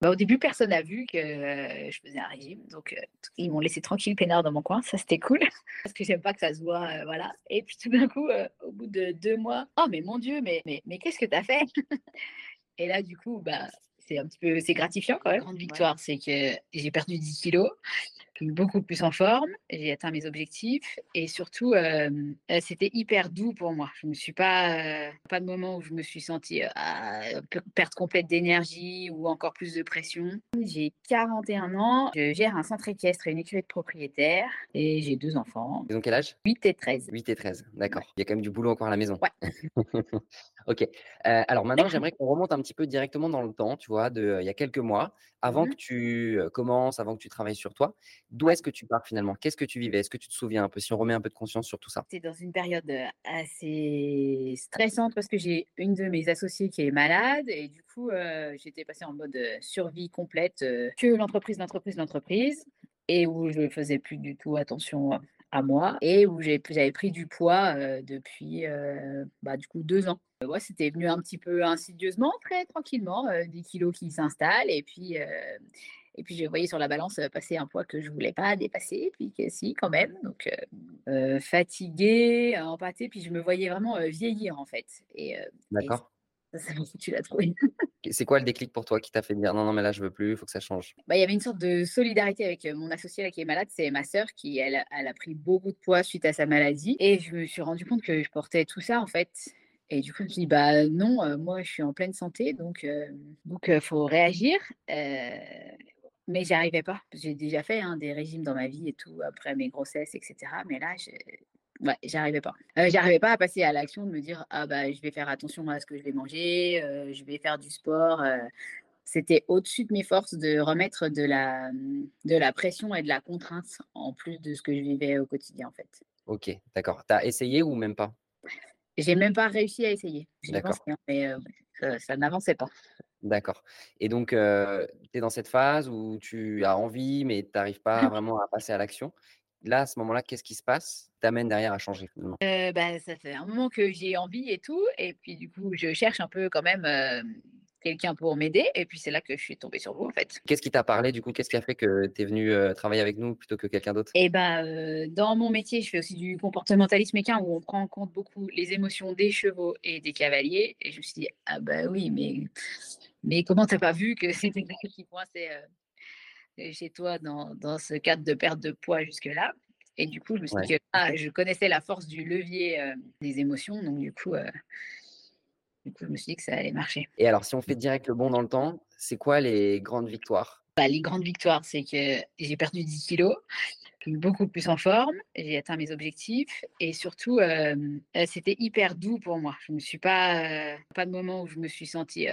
Bah, au début, personne n'a vu que, heu, je faisais un régime, donc heu, ils m'ont laissé tranquille peinard dans mon coin, ça c'était cool, parce que j'aime pas que ça se voit, heu, voilà. Et puis tout d'un coup, au bout de 2 mois: «Oh mais mon Dieu, mais mais mais qu'est-ce que tu as fait?» et là du coup, bah, c'est un petit peu c'est gratifiant quand même. Grande victoire, c'est que j'ai perdu 10 kilogrammes beaucoup plus en forme, j'ai atteint mes objectifs et surtout, hem, heu, c'était hyper doux pour moi. Je me suis pas, heu, pas de moment où je me suis sentie, pe perte complète d'énergie ou encore plus de pression. J'ai 41 ans, je gère un centre équestre et une écurie de propriétaire et j'ai 2 enfants. Ils ont quel âge? 8 et 13. 8 et 13, Ouais. d'accord. Il y a quand même du boulot encore à la maison. Ouais. OK. Alors maintenant, j'aimerais qu'on remonte un petit peu directement dans le temps, tu vois, de, il y a quelques mois, avant Mmh que tu, commences, avant que tu travailles sur toi. D'où est-ce que tu pars finalement? Qu'est-ce que tu vivais? Est-ce que tu te souviens un peu? Si on remet un peu de conscience sur tout ça? C'est dans une période, heu, assez stressante parce que j'ai une de mes associées qui est malade et du coup, heu, j'étais passée en mode, heu, survie complète, heu, que l'entreprise, l'entreprise, l'entreprise et où je faisais plus du tout attention à moi et où j'avais pris du poids, depuis, bah, du coup 2 ans. C'était venu un petit peu insidieusement, très tranquillement, heu, 10 kilogrammes qui s'installent et puis, et puis je voyais sur la balance, heu, passer un poids que je voulais pas dépasser, puis que si quand même, donc heu heu, fatiguée, empâtée, puis je me voyais vraiment, heu, vieillir en fait. Et et D'accord. ça, ça m'a foutu la trouille. Et c'est quoi le déclic pour toi qui t'a fait dire: «Non, non, mais là je veux plus, il faut que ça change»? Bah, il y avait une sorte de solidarité avec, mon associée là qui est malade, c'est ma sœur qui elle a elle a pris beaucoup de poids suite à sa maladie. Et je me suis rendu compte que je portais tout ça en fait. Et du coup, je me suis dit: «Bah, non, moi je suis en pleine santé. Donc heu donc faut réagir», mais j'y arrivais pas. J'ai déjà fait, hein, des régimes dans ma vie et tout après mes grossesses et cetera, mais là, je ouais, j'y arrivais pas. Heu, j'arrivais pas à passer à l'action de me dire: «Ah bah, je vais faire attention à ce que je vais manger, heu, je vais faire du sport», heu, c'était au-dessus de mes forces de remettre de la, mmh, de la pression et de la contrainte en plus de ce que je vivais au quotidien en fait. OK, d'accord. Tu as essayé ou même pas? J'ai même pas réussi à essayer. J'y ai pensé, D'accord. hein, mais ça ça n'avançait pas. D'accord et donc heu, tu es dans cette phase où tu as envie, mais tu arrives pas vraiment à passer à l'action. Là, à ce moment-là, qu'est-ce qui se passe, t'amène derrière à changer finalement? Heu, bah, ça fait un moment que j'ai envie et tout et puis du coup, je cherche un peu quand même, quelqu'un pour m'aider et puis c'est là que je suis tombée sur vous en fait. Qu'est-ce qui t'a parlé du coup? Qu'est-ce qui a fait que tu es venue, heu, travailler avec nous plutôt que quelqu'un d'autre? Et bah, dans mon métier, je fais aussi du comportementalisme équin où on prend en compte beaucoup les émotions des chevaux et des cavaliers et je me suis dit: «Ah bah, oui, mais mais comment tu as pas vu que c'était ça qui coinçait, heu, chez toi dans dans ce cadre de perte de poids jusque-là?» et du coup, je me suis Ouais. dit que, ah, je connaissais la force du levier, heu, des émotions donc du coup, heu du coup, je me suis dit que ça allait marcher. Et alors si on fait direct le bond dans le temps, c'est quoi les grandes victoires? Bah, les grandes victoires, c'est que j'ai perdu 10 kilogrammes, beaucoup plus en forme, j'ai atteint mes objectifs et surtout, heu, c'était hyper doux pour moi. Je me suis pas, heu, pas de moment où je me suis sentie,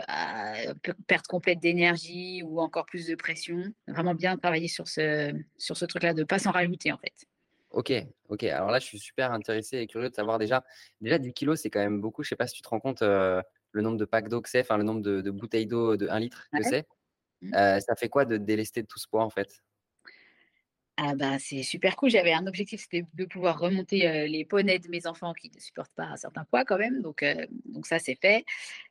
pe perte complète d'énergie ou encore plus de pression. Vraiment bien travailler sur ce sur ce truc-là, de pas s'en rajouter en fait. OK, OK. Alors là, je suis super intéressé et curieux de savoir déjà déjà 10 kilogrammes, c'est quand même beaucoup. Je sais pas si tu te rends compte, le nombre de packs d'eau que c'est, enfin le nombre de de bouteilles d'eau de 1 litre que Ouais. c'est. Mmh. Ça fait quoi de te délester de tout ce poids en fait? Ah bah, c'est super cool. J'avais un objectif, c'était de pouvoir remonter, les poneys de mes enfants qui ne supportent pas un certain poids quand même, donc donc ça c'est fait.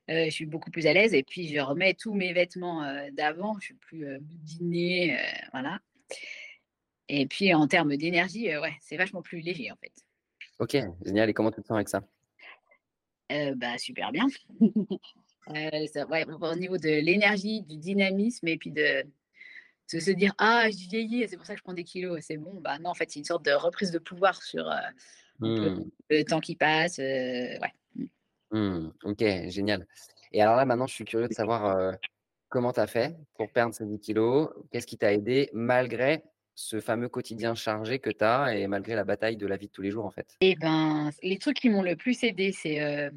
Je suis beaucoup plus à l'aise et puis je remets tous mes vêtements, d'avant. Je suis plus, boudinée, voilà et puis en termes d'énergie, ouais, c'est vachement plus léger en fait. OK, génial et comment tu te sens avec ça? Bah, super bien. Ça ouais, au niveau de l'énergie, du dynamisme et puis de de se dire: «Ah, je vieillis c'est pour ça que je prends des kilogrammes, c'est bon». Bah, non, en fait, c'est une sorte de reprise de pouvoir sur, peu Mmh. le temps qui passe, ouais. Mmh. Mmh. OK, génial et alors là, maintenant, je suis curieux de savoir, comment tu as fait pour perdre ces 10 kilogrammes? Qu'est-ce qui t'a aidé malgré ce fameux quotidien chargé que tu as et malgré la bataille de la vie de tous les jours, en fait? Et ben, les trucs qui m'ont le plus aidée, c'est,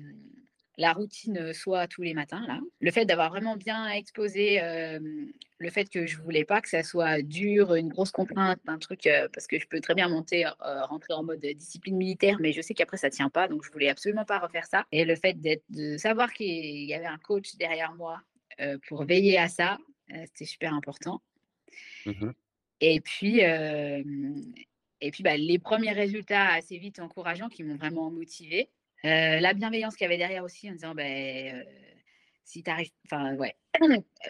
la routine, heu, soit tous les matins là. Le fait d'avoir vraiment bien exposé, le fait que je voulais pas que ça soit dur, une grosse contrainte, un truc, heu, parce que je peux très bien monter, heu, rentrer en mode discipline militaire, mais je sais qu'après ça tient pas, donc je voulais absolument pas refaire ça et le fait d'être de savoir qu'il y avait un coach derrière moi, pour veiller à ça, c'était super important. Mmh mh. Et puis, et puis, bah, les premiers résultats assez vite encourageants qui m'ont vraiment motivée. Heu, la bienveillance qu'il y avait derrière aussi en disant: «Beh, heu, si tu arrives, enfin ouais,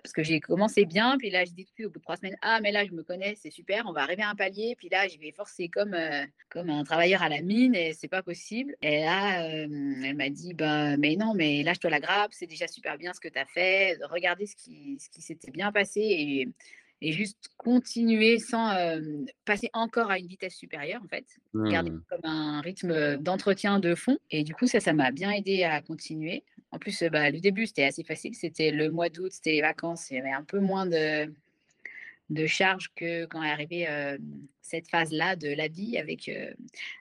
parce que j'ai commencé bien, puis là je dis au bout de trois semaines, ah mais là je me connais, c'est super, on va arriver à un palier, puis là je vais forcer comme euh, un travailleur à la mine et c'est pas possible. Et là elle m'a dit bah mais non mais lâche-toi la grappe, c'est déjà super bien ce que tu as fait, regardez ce qui ce s'était bien passé et juste continuer sans passer encore à une vitesse supérieure, en fait. Garder Mmh. comme un rythme d'entretien de fond. Et du coup, ça, ça m'a bien aidé à continuer. En plus, bah, le début, c'était assez facile. C'était le mois d'août, c'était les vacances. Il y avait un peu moins de, de charge que quand est arrivée cette phase-là de la vie avec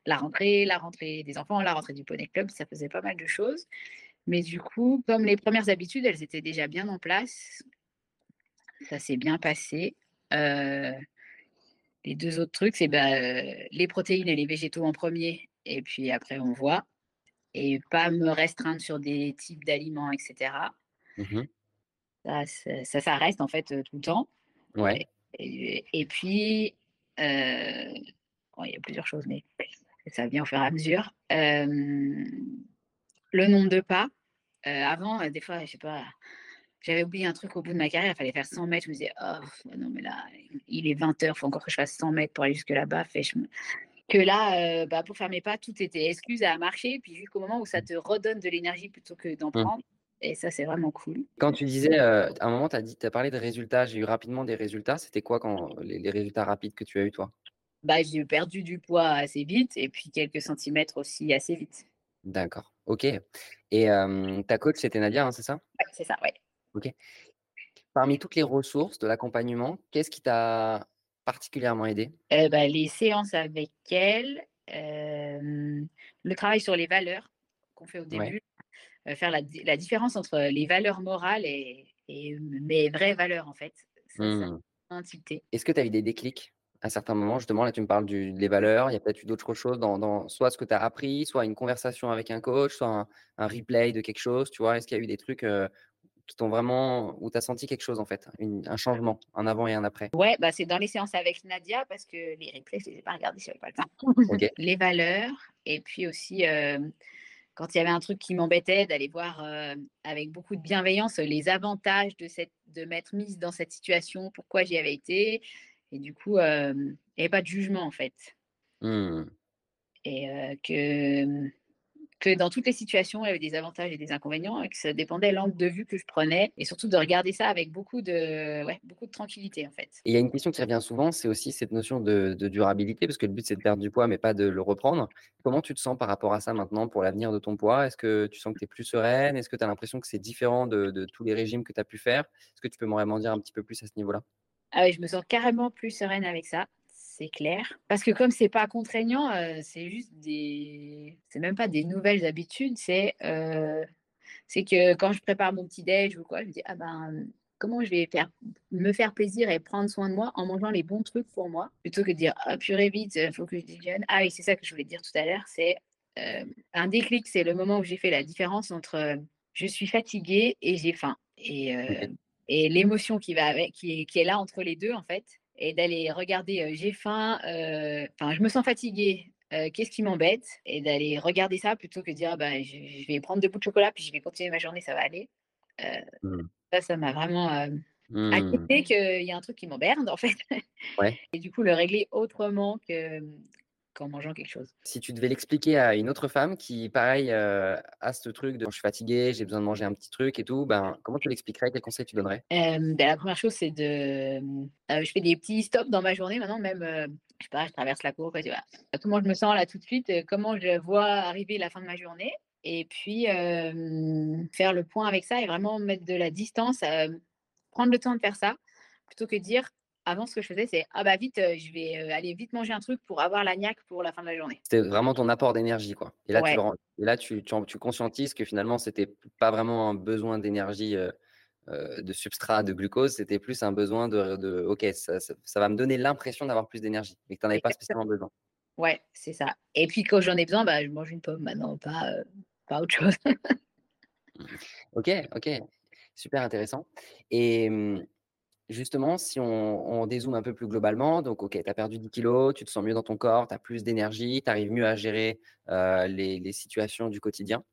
la rentrée, la rentrée des enfants, la rentrée du Poney Club. Ça faisait pas mal de choses. Mais du coup, comme les premières habitudes, elles étaient déjà bien en place, ça s'est bien passé. Heu, les 2 autres trucs, c'est, bah, heu, les protéines et les végétaux en premier et puis après on voit et pas me restreindre sur des types d'aliments et cetera. Mmh Ça ça reste en fait, heu, tout le temps Ouais. et puis, bon, il y a plusieurs choses, mais ça vient au fur et à mesure. Le nombre de pas, avant, des fois, je sais pas J'avais oublié un truc au bout de ma carrière, il fallait faire 100 mètres. Je me disais: «Oh non mais là, il est 20:00, il faut encore que je fasse 100 mètres pour aller jusque là-bas». Que là, heu, bah, pour faire mes pas, tout était excuse à marcher, puis jusqu'au moment où ça te redonne de l'énergie plutôt que d'en Mmh. prendre et ça, c'est vraiment cool. Quand tu disais, heu, à un moment, tu as parlé de résultats, j'ai eu rapidement des résultats. C'était quoi quand les les résultats rapides que tu as eu toi? Bah, j'ai perdu du poids assez vite et puis quelques centimètres aussi assez vite. D'accord, OK et ta coach, c'était Nadia, hein, c'est ça? Ouais, c'est ça, ouais. OK. Parmi toutes les ressources de l'accompagnement, qu'est-ce qui t'a particulièrement aidé? Heu, bah, les séances avec elle, le travail sur les valeurs qu'on fait au Ouais. début, faire la di la différence entre les valeurs morales et et mes vraies valeurs, en fait. Mmh. Est-ce que tu as eu des déclics à certains moments? Justement, là, tu me parles du des valeurs, il y a peut-être eu d'autres choses dans dans soit ce que tu as appris, soit une conversation avec un coach, soit un un replay de quelque chose, tu vois? Est-ce qu'il y a eu des trucs, qui t'ont vraiment où tu as senti quelque chose en fait, une un changement, un avant et un après? Ouais, bah, c'est dans les séances avec Nadia parce que les replays, je les ai pas regardés, j'avais pas le temps. Les valeurs et puis aussi, quand il y avait un truc qui m'embêtait, d'aller voir, avec beaucoup de bienveillance, les avantages de cette de m'être mise dans cette situation, pourquoi j'y avais été et du coup, il y avait pas de jugement, en fait Mmh. et que, que dans toutes les situations, il y avait des avantages et des inconvénients et que ça dépendait l'angle de vue que je prenais et surtout de regarder ça avec beaucoup de ouais, beaucoup de tranquillité, en fait. Et il y a une question qui revient souvent, c'est aussi cette notion de de durabilité, parce que le but, c'est de perdre du poids, mais pas de le reprendre. Comment tu te sens par rapport à ça maintenant pour l'avenir de ton poids? Est-ce que tu sens que tu es plus sereine? Est-ce que tu as l'impression que c'est différent de de tous les régimes que tu as pu faire? Est-ce que tu peux m'en dire un petit peu plus à ce niveau-là? Ah ouais, je me sens carrément plus sereine avec ça, c'est clair. Parce que comme c'est pas contraignant, heu, c'est juste des c'est même pas des nouvelles habitudes, c'est, heu, c'est que quand je prépare mon petit déj ou quoi, je me dis: «Ah ben, comment je vais faire me faire plaisir et prendre soin de moi en mangeant les bons trucs pour moi?» plutôt que de dire: «Ah purée vite, il faut que je déjeune». Ah oui, c'est ça que je voulais dire tout à l'heure, c'est, un déclic, c'est le moment où j'ai fait la différence entre, je suis fatiguée et j'ai faim et et l'émotion qui va avec, qui est qui est là entre les 2 en fait et d'aller regarder, heu, j'ai faim, heu, enfin je me sens fatiguée, heu, qu'est-ce qui m'embête? Et d'aller regarder ça plutôt que de dire: «Ah bah, je je vais prendre 2 bouts de chocolat puis je vais continuer ma journée, ça va aller». Mmh. ça, ça m'a vraiment, hem, Mmh. accepté qu'il y a un truc qui m'emmerde en fait Ouais. et du coup le régler autrement que, mmh, qu'en mangeant quelque chose. Si tu devais l'expliquer à une autre femme qui, pareil, heu, a ce truc de: «Je suis fatiguée, j'ai besoin de manger un petit truc et tout», ben, comment tu l'expliquerais? Quels conseils tu donnerais? Bah, la première chose, c'est de, heu, je fais des petits stops dans ma journée maintenant, même, heu, je sais pas, je traverse la cour, quoi, tu vois? Comment je me sens là tout de suite, comment je vois arriver la fin de ma journée? Et puis, faire le point avec ça et vraiment mettre de la distance, prendre le temps de faire ça, plutôt que dire avant ce que je faisais, c'est: «Ah bah vite, heu, je vais, heu, aller vite manger un truc pour avoir la niaque pour la fin de la journée». C'était vraiment ton apport d'énergie, quoi et là, tu Ouais, et là, tu tu en tu conscientises que finalement, c'était pas vraiment un besoin d'énergie, heu, de substrat, de glucose, c'était plus un besoin de de OK, ça ça ça va me donner l'impression d'avoir plus d'énergie, mais que tu en avais pas spécialement besoin. Ouais, c'est ça et puis quand j'en ai besoin, bah, je mange une pomme maintenant, pas, pas autre chose. Mmh. OK, OK, super intéressant et mmh, justement, si on on dézoome un peu plus globalement, donc OK, tu as perdu 10 kilogrammes, tu te sens mieux dans ton corps, tu as plus d'énergie, tu arrives mieux à gérer, les situations du quotidien.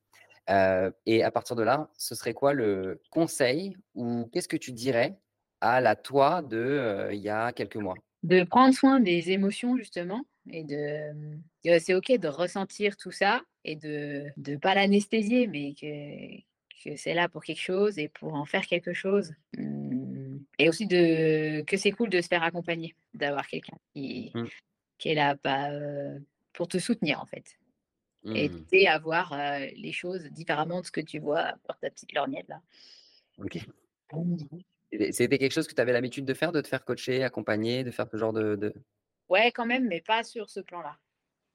Et à partir de là, ce serait quoi le conseil ou qu'est-ce que tu dirais à la toi de, il y a quelques mois? De prendre soin des émotions justement et de, c'est OK de ressentir tout ça et de de pas l'anesthésier, mais que que c'est là pour quelque chose et pour en faire quelque chose. Mmh et aussi de que c'est cool de se faire accompagner, d'avoir quelqu'un qui Mmh. qui est là, bah, heu, pour te soutenir en fait et Mmh. t'aider à voir, heu, les choses différemment de ce que tu vois par ta petite lorgnette là. OK. Et c'était quelque chose que tu avais l'habitude de faire, de te faire coacher, accompagner, de faire ce genre de de Ouais quand même, mais pas sur ce plan-là.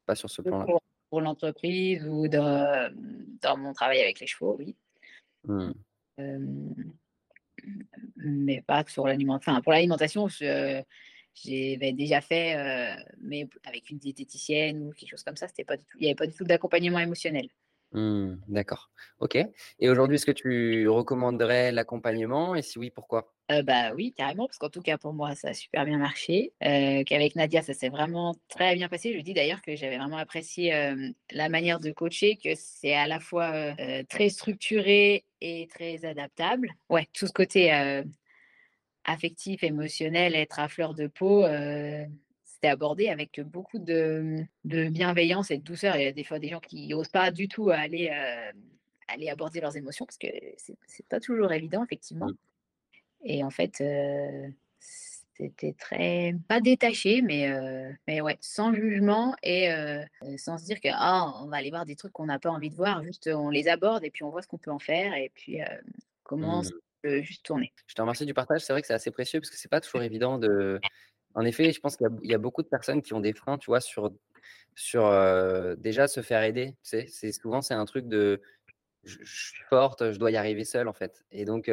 pas sur ce plan-là? pour pour l'entreprise ou dans, mmh, dans mon travail avec les chevaux, oui. Mmh. Mais pas sur l'aliment enfin pour l'alimentation, j'avais déjà fait, heu, mais avec une diététicienne ou quelque chose comme ça, il y avait pas du tout d'accompagnement émotionnel. Mmh, d'accord. OK et aujourd'hui, est-ce que tu recommanderais l'accompagnement? Et si oui, pourquoi? Heu, bah, oui, carrément, parce qu'en tout cas pour moi, ça a super bien marché, heu, qu'avec Nadia, ça s'est vraiment très bien passé. Je dis d'ailleurs que j'avais vraiment apprécié, la manière de coacher, que c'est à la fois, heu, très structuré et très adaptable. Ouais, tout ce côté, affectif, émotionnel, être à fleur de peau, heu, c'était abordé avec beaucoup de, de bienveillance et de douceur. Il y a des fois des gens qui osent pas du tout aller, hem, aller aborder leurs émotions parce que c'est pas toujours évident effectivement. Mmh. Et en fait, heu, c'était très pas détaché, mais heu, mais ouais, sans jugement et sans se dire que: «Ah, on va aller voir des trucs qu'on n'a pas envie de voir». Juste, on les aborde et puis on voit ce qu'on peut en faire et puis, comment Mmh. peut juste tourner. Je te remercie du partage. C'est vrai que c'est assez précieux parce que c'est pas toujours évident de en effet, je pense qu'il y a beaucoup de personnes qui ont des freins, tu vois, sur déjà se faire aider, tu souvent, c'est un truc de je je je dois y arriver seule, en fait et donc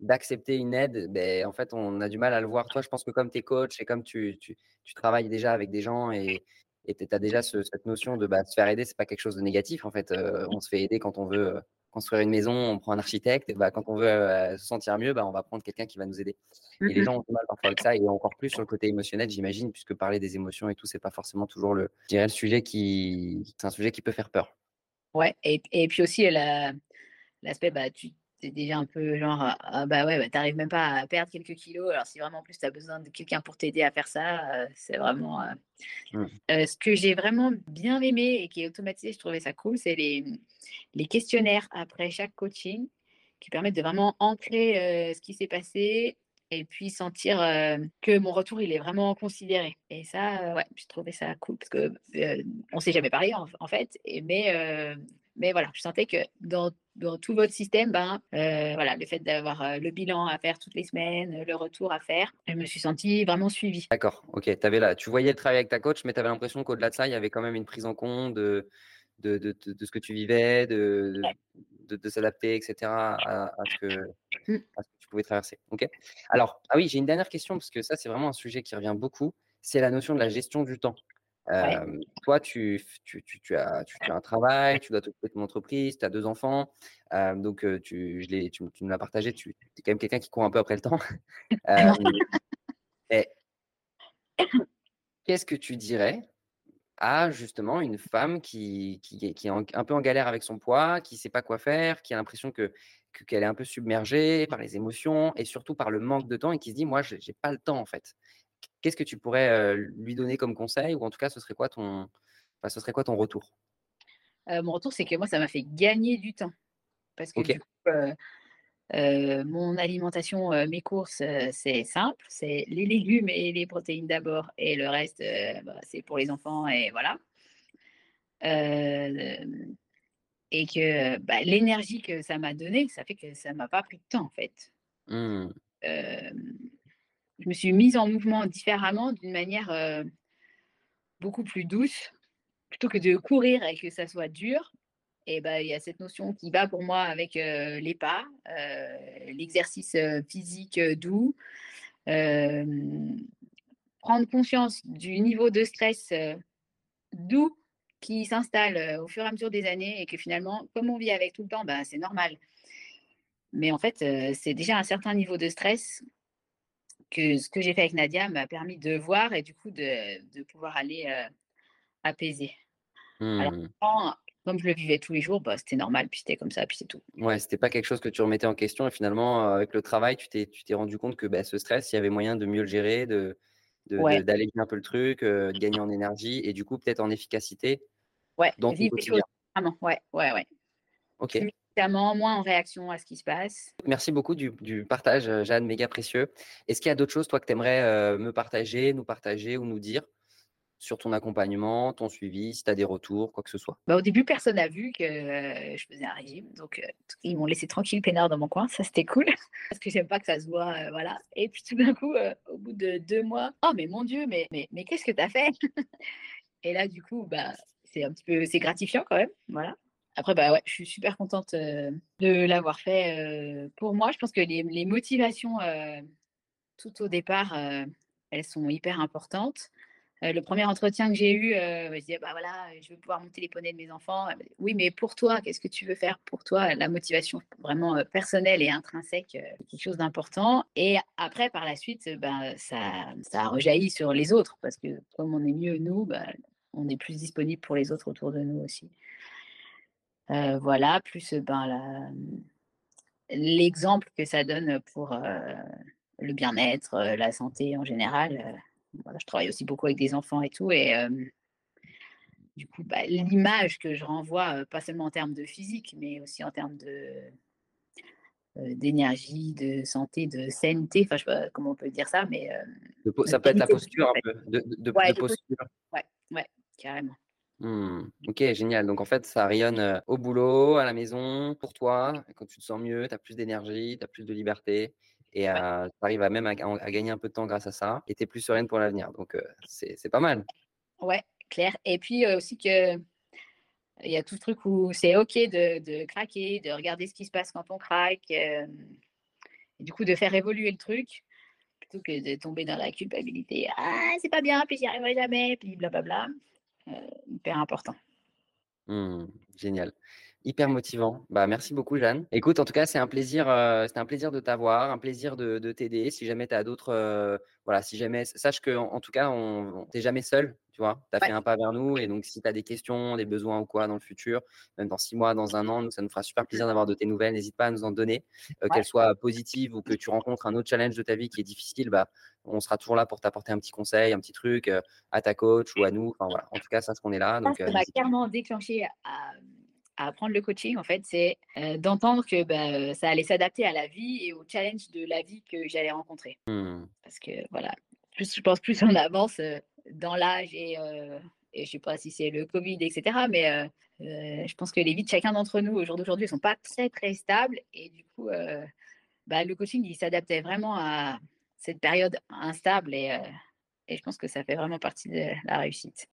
d'accepter une aide, en fait, on a du mal à le voir. Toi, je pense que comme tu es coach et comme tu tu tu travailles déjà avec des gens et et tu as déjà ce cette notion de, bah, se faire aider, c'est pas quelque chose de négatif, en fait, on se fait aider quand on veut, construire une maison, on prend un architecte et bah, quand on veut, se sentir mieux, bah, on va prendre quelqu'un qui va nous aider Mmh et les gens ont du mal parfois avec ça et encore plus sur le côté émotionnel, j'imagine, puisque parler des émotions et tout, c'est pas forcément toujours le je dirais le sujet qui c'est un sujet qui peut faire peur. Ouais et et puis aussi la l'aspect, bah, tu tu es déjà un peu genre, ah ah bah, ouais, bah, tu arrives même pas à perdre quelques kilos, alors si vraiment en plus tu as besoin de quelqu'un pour t'aider à faire ça, heu, c'est vraiment, heu Mmh. heu, ce que j'ai vraiment bien aimé et qui est automatisé, je trouvais ça cool, c'est les, les questionnaires après chaque coaching qui permettent de vraiment ancrer, ce qui s'est passé et puis sentir, que mon retour, il est vraiment considéré et ça, heu, ouais, j'ai trouvé ça cool parce que, heu, on s'est jamais parlé en en fait et mais mais voilà, je sentais que dans dans tout votre système, ben, heu, voilà, le fait d'avoir, heu, le bilan à faire toutes les semaines, le retour à faire, je me suis sentie vraiment suivie. D'accord, OK. Tu avais là tu voyais le travail avec ta coach, mais tu avais l'impression qu'au-delà de ça, il y avait quand même une prise en compte de de de ce que tu vivais, de de s'adapter et cetera à à ce que Mmh. à ce que tu pouvais traverser. OK. Alors ah oui, j'ai une dernière question parce que ça, c'est vraiment un sujet qui revient beaucoup, c'est la notion de la gestion du temps. Ouais. Toi, tu tu tu tu as tu as un travail, tu dois t'occuper de ton entreprise, tu as 2 enfants, donc tu je l'ai tu tu me l'as partagé, tu es quand même quelqu'un qui court un peu après le temps. Qu'est-ce que tu dirais à justement une femme qui qui est qui est en un peu en galère avec son poids, qui sait pas quoi faire, qui a l'impression que que qu'elle est un peu submergée par les émotions et surtout par le manque de temps et qui se dit: «Moi, j'ai j'ai pas le temps, en fait». Qu'est-ce que tu pourrais, lui donner comme conseil? Ou en tout cas, ce serait quoi ton enfin, ce serait quoi ton retour? Mon retour, c'est que moi, ça m'a fait gagner du temps parce que du coup, mon alimentation, mes courses, c'est simple, c'est les légumes et les protéines d'abord et le reste, bah, c'est pour les enfants et voilà. Et que, bah, l'énergie que ça m'a donnée, ça fait que ça m'a pas pris de temps, en fait. Mmh. Je me suis mise en mouvement différemment, d'une manière, heu, beaucoup plus douce. Plutôt que de courir et que ça soit dur et bah, il y a cette notion qui va pour moi avec, heu, les pas, heu, l'exercice, physique, doux. Prendre conscience du niveau de stress, doux qui s'installe, au fur et à mesure des années et que finalement, comme on vit avec tout le temps, bah, c'est normal. Mais en fait, c'est déjà un certain niveau de stress que ce que j'ai fait avec Nadia m'a permis de voir et du coup de de pouvoir aller, heu, apaiser. Alors Mmh. Comme je le vivais tous les jours, bah, c'était normal, puis c'était comme ça, puis c'est tout. Ouais, c'était pas quelque chose que tu remettais en question et finalement, heu, avec le travail, tu t'es tu t'es rendu compte que, bah, ce stress, il y avait moyen de mieux le gérer, de de d'alléger un peu le truc, heu, de gagner en énergie et du coup, peut-être en efficacité Ouais, dans vivre les choses différemment. Ouais, ouais, ouais. OK. Consciemment, moins en réaction à ce qui se passe. Merci beaucoup du du partage, heu, Jeanne, méga précieux. Est-ce qu'il y a d'autres choses, toi, que tu aimerais, heu, me partager, nous partager ou nous dire sur ton accompagnement, ton suivi, si tu as des retours, quoi que ce soit? Bah, au début, personne n'a vu que, heu, je faisais un régime, donc ils m'ont laissé tranquille peinard dans mon coin, ça c'était cool, parce que j'aime pas que ça se voit, voilà et puis tout d'un coup, au bout de 2 mois: «Oh mais mon Dieu, mais mais mais qu'est-ce que tu as fait?» et là, du coup, bah, c'est un petit peu c'est gratifiant quand même, voilà. Après, bah, ouais, je suis super contente, heu, de l'avoir fait, heu, pour moi. Je pense que les motivations, heu, tout au départ, elles sont hyper importantes. Le 1er entretien que j'ai eu, je disais: «Bah, voilà, je veux pouvoir monter les poneys de mes enfants». «Oui, mais pour toi, qu'est-ce que tu veux faire pour toi?» la motivation vraiment, personnelle et intrinsèque, quelque chose d'important et après par la suite, ben, ça ça a rejailli sur les autres parce que comme on est mieux nous, bah, on est plus disponible pour les autres autour de nous aussi. Heu, voilà, plus, ben, mmh, l'exemple que ça donne pour, heu, le bien-être, heu, la santé en général, voilà, je travaille aussi beaucoup avec des enfants et tout et du coup, bah, l'image que je renvoie, pas seulement en termes de physique, mais aussi en termes de d'énergie, de santé, de saineté, enfin, je sais pas comment on peut dire ça, mais ça peut être la posture un fait. peu, de de Ouais, de de posture, posture. ouais, ouais, carrément. Mmh. OK, génial. Donc en fait, ça rayonne, au boulot, à la maison, pour toi. Quand tu te sens mieux, tu as plus d'énergie, tu as plus de liberté et Ouais. tu arrives à même à ga à gagner un peu de temps grâce à ça et tu es plus sereine pour l'avenir. Donc c'est pas mal. Ouais, clair et puis, aussi que il y a tout ce truc où c'est OK de de craquer, de regarder ce qui se passe quand on craque, et du coup, de faire évoluer le truc plutôt que de tomber dans la culpabilité: «Ah, c'est pas bien, puis j'y arriverai jamais», puis blablabla, hyper important. Mmh, génial. Hyper motivant. Bah, merci beaucoup, Jeanne. Écoute, en tout cas, c'est un plaisir, c'était un plaisir de t'avoir, un plaisir de de t'aider. Si jamais tu as d'autres, heu, voilà, si jamais sache qu'en en tout cas, on tu es jamais seule, tu vois? Tu as fait un pas vers nous et donc si tu as des questions, des besoins ou quoi dans le futur, même dans 6 mois, dans 1 an, nous, ça nous fera super Mmh. plaisir d'avoir de tes nouvelles. N'hésite pas à nous en donner, Ouais. qu'elles soient positives ou que tu rencontres un autre challenge de ta vie qui est difficile, bah, on sera toujours là pour t'apporter un petit conseil, un petit truc, heu, à ta coach ou à nous. Enfin voilà, en tout cas, sache qu'on est là, Ça, donc heu, ça m'a n'hésite pas. clairement déclenché à, mmh, à apprendre le coaching, en fait, c'est, d'entendre que, bah, ça allait s'adapter à la vie et aux challenges de la vie que j'allais rencontrer. Mmh. Parce que voilà, plus je pense, plus on avance, dans l'âge et et je sais pas si c'est le covid et cetera, mais je pense que les vies de chacun d'entre nous au jour d'aujourd'hui, elles sont pas très, très stables et du coup, bah, le coaching, il s'adaptait vraiment à cette période instable et heu et je pense que ça fait vraiment partie de la réussite.